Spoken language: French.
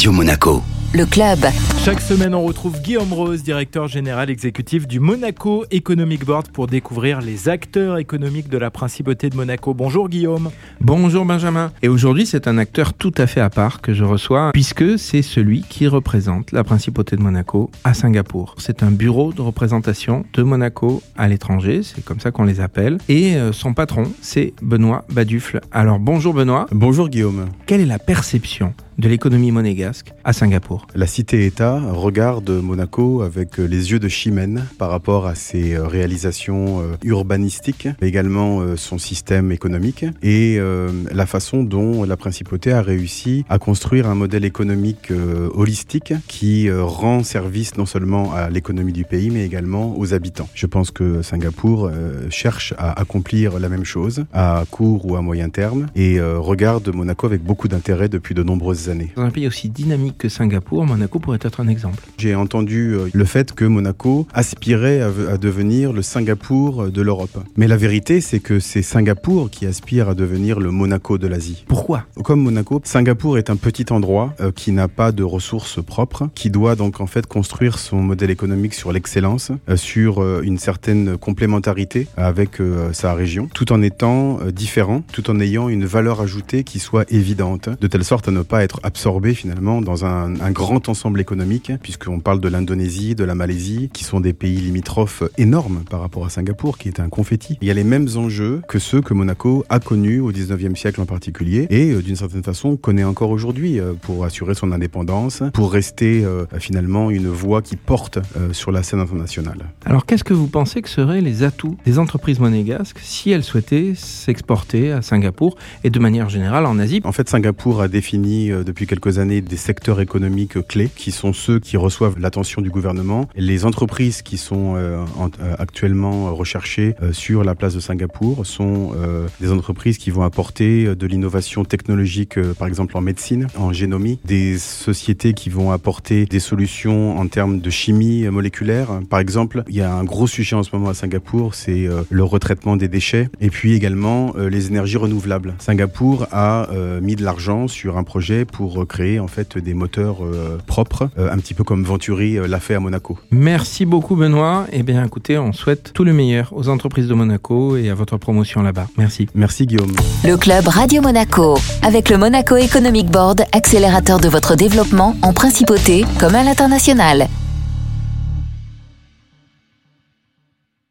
Radio Monaco. Le club. Chaque semaine, on retrouve Guillaume Rose, directeur général exécutif du Monaco Economic Board, pour découvrir les acteurs économiques de la principauté de Monaco. Bonjour Guillaume. Bonjour Benjamin. Et aujourd'hui, c'est un acteur tout à fait à part que je reçois, puisque c'est celui qui représente la principauté de Monaco à Singapour. C'est un bureau de représentation de Monaco à l'étranger, c'est comme ça qu'on les appelle. Et euh, son patron, c'est Benoît Badufle. Alors bonjour Benoît. Bonjour Guillaume. Quelle est la perception de l'économie monégasque à Singapour. La cité-État regarde Monaco avec les yeux de Chimène par rapport à ses réalisations euh, urbanistiques, mais également euh, son système économique et euh, la façon dont la principauté a réussi à construire un modèle économique holistique qui rend service non seulement à l'économie du pays, mais également aux habitants. Je pense que Singapour cherche à accomplir la même chose à court ou à moyen terme et regarde Monaco avec beaucoup d'intérêt depuis de nombreuses années. Dans un pays aussi dynamique que Singapour, Monaco pourrait être un exemple. J'ai entendu euh, le fait que Monaco aspirait à, devenir le Singapour de l'Europe. Mais la vérité, c'est que c'est Singapour qui aspire à devenir le Monaco de l'Asie. Pourquoi? Comme Monaco, Singapour est un petit endroit euh, qui n'a pas de ressources propres, qui doit donc en fait construire son modèle économique sur l'excellence, euh, sur une certaine complémentarité avec sa région, tout en étant différent, tout en ayant une valeur ajoutée qui soit évidente, de telle sorte à ne pas être absorbé finalement dans un, grand ensemble économique, puisqu'on parle de l'Indonésie, de la Malaisie, qui sont des pays limitrophes énormes par rapport à Singapour, qui est un confetti. Il y a les mêmes enjeux que ceux que Monaco a connus au 19e siècle en particulier, et euh, d'une certaine façon connaît encore aujourd'hui euh, pour assurer son indépendance, pour rester euh, finalement une voix qui porte sur la scène internationale. Alors qu'est-ce que vous pensez que seraient les atouts des entreprises monégasques si elles souhaitaient s'exporter à Singapour et de manière générale en Asie? En fait, Singapour a défini depuis quelques années des secteurs économiques clés qui sont ceux qui reçoivent l'attention du gouvernement. Les entreprises qui sont euh, euh, actuellement recherchées euh, sur la place de Singapour sont des entreprises qui vont apporter de l'innovation technologique, par exemple en médecine, en génomie, des sociétés qui vont apporter des solutions en termes de chimie moléculaire. Par exemple, il y a un gros sujet en ce moment à Singapour, c'est le retraitement des déchets et puis également les énergies renouvelables. Singapour a mis de l'argent sur un projet pour créer en fait des moteurs euh, propres, euh, un petit peu comme Venturi euh, l'a fait à Monaco. Merci beaucoup Benoît. Eh bien écoutez, on souhaite tout le meilleur aux entreprises de Monaco et à votre promotion là-bas. Merci. Merci Guillaume. Le club Radio Monaco avec le Monaco Economic Board, accélérateur de votre développement en principauté comme à l'international.